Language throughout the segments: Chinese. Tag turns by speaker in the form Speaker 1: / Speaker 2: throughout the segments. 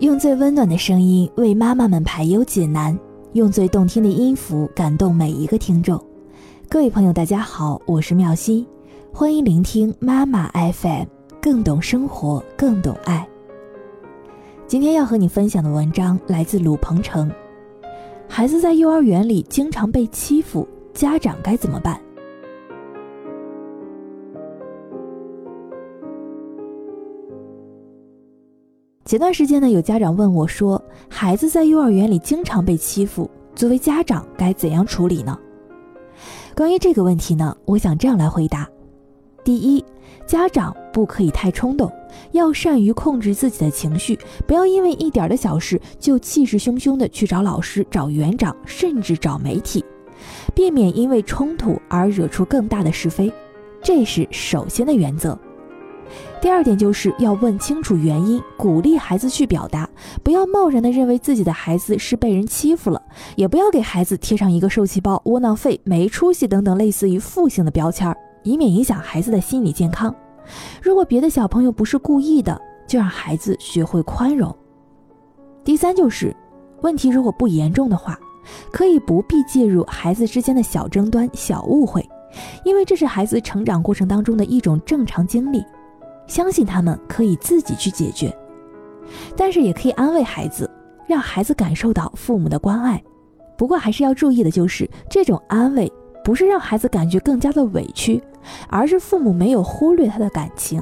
Speaker 1: 用最温暖的声音为妈妈们排忧解难，用最动听的音符感动每一个听众。各位朋友，大家好，我是妙心，欢迎聆听妈妈 FM，更懂生活，更懂爱。今天要和你分享的文章来自鲁鹏程。孩子在幼儿园里经常被欺负，家长该怎么办？前段时间呢，有家长问我说，孩子在幼儿园里经常被欺负，作为家长该怎样处理呢？关于这个问题呢，我想这样来回答：第一，家长不可以太冲动，要善于控制自己的情绪，不要因为一点的小事就气势汹汹的去找老师、找园长，甚至找媒体，避免因为冲突而惹出更大的是非，这是首先的原则。第二点就是要问清楚原因，鼓励孩子去表达，不要贸然的认为自己的孩子是被人欺负了，也不要给孩子贴上一个受气包、窝囊废、没出息等等类似于负性的标签，以免影响孩子的心理健康。如果别的小朋友不是故意的，就让孩子学会宽容。第三就是，问题如果不严重的话，可以不必介入孩子之间的小争端、小误会，因为这是孩子成长过程当中的一种正常经历。相信他们可以自己去解决，但是也可以安慰孩子，让孩子感受到父母的关爱。不过还是要注意的就是，这种安慰不是让孩子感觉更加的委屈，而是父母没有忽略他的感情。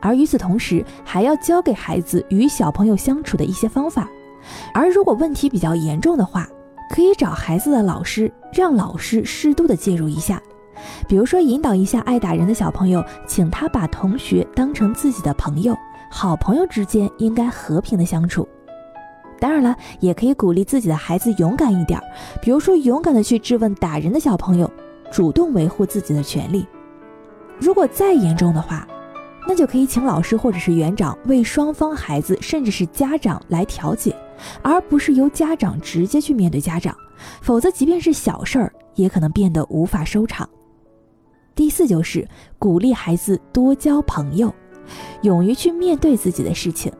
Speaker 1: 而与此同时，还要教给孩子与小朋友相处的一些方法。而如果问题比较严重的话，可以找孩子的老师，让老师适度的介入一下。比如说，引导一下爱打人的小朋友，请他把同学当成自己的朋友，好朋友之间应该和平的相处。当然了，也可以鼓励自己的孩子勇敢一点，比如说勇敢的去质问打人的小朋友，主动维护自己的权利。如果再严重的话，那就可以请老师或者是园长为双方孩子，甚至是家长来调解，而不是由家长直接去面对家长，否则即便是小事儿，也可能变得无法收场。第四就是鼓励孩子多交朋友，勇于去面对自己的事情。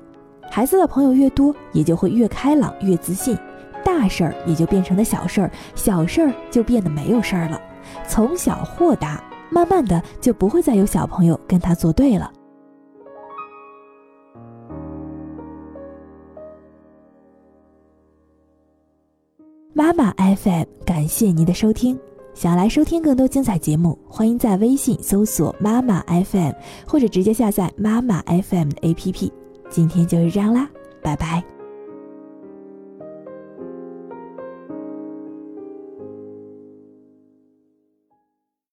Speaker 1: 孩子的朋友越多，也就会越开朗、越自信，大事儿也就变成了小事儿，小事儿就变得没有事儿了。从小豁达，慢慢的就不会再有小朋友跟他作对了。妈妈 FM，感谢您的收听。想要来收听更多精彩节目，欢迎在微信搜索“妈妈 FM”，或者直接下载“妈妈 FM” 的 APP。今天就是这样啦，拜拜。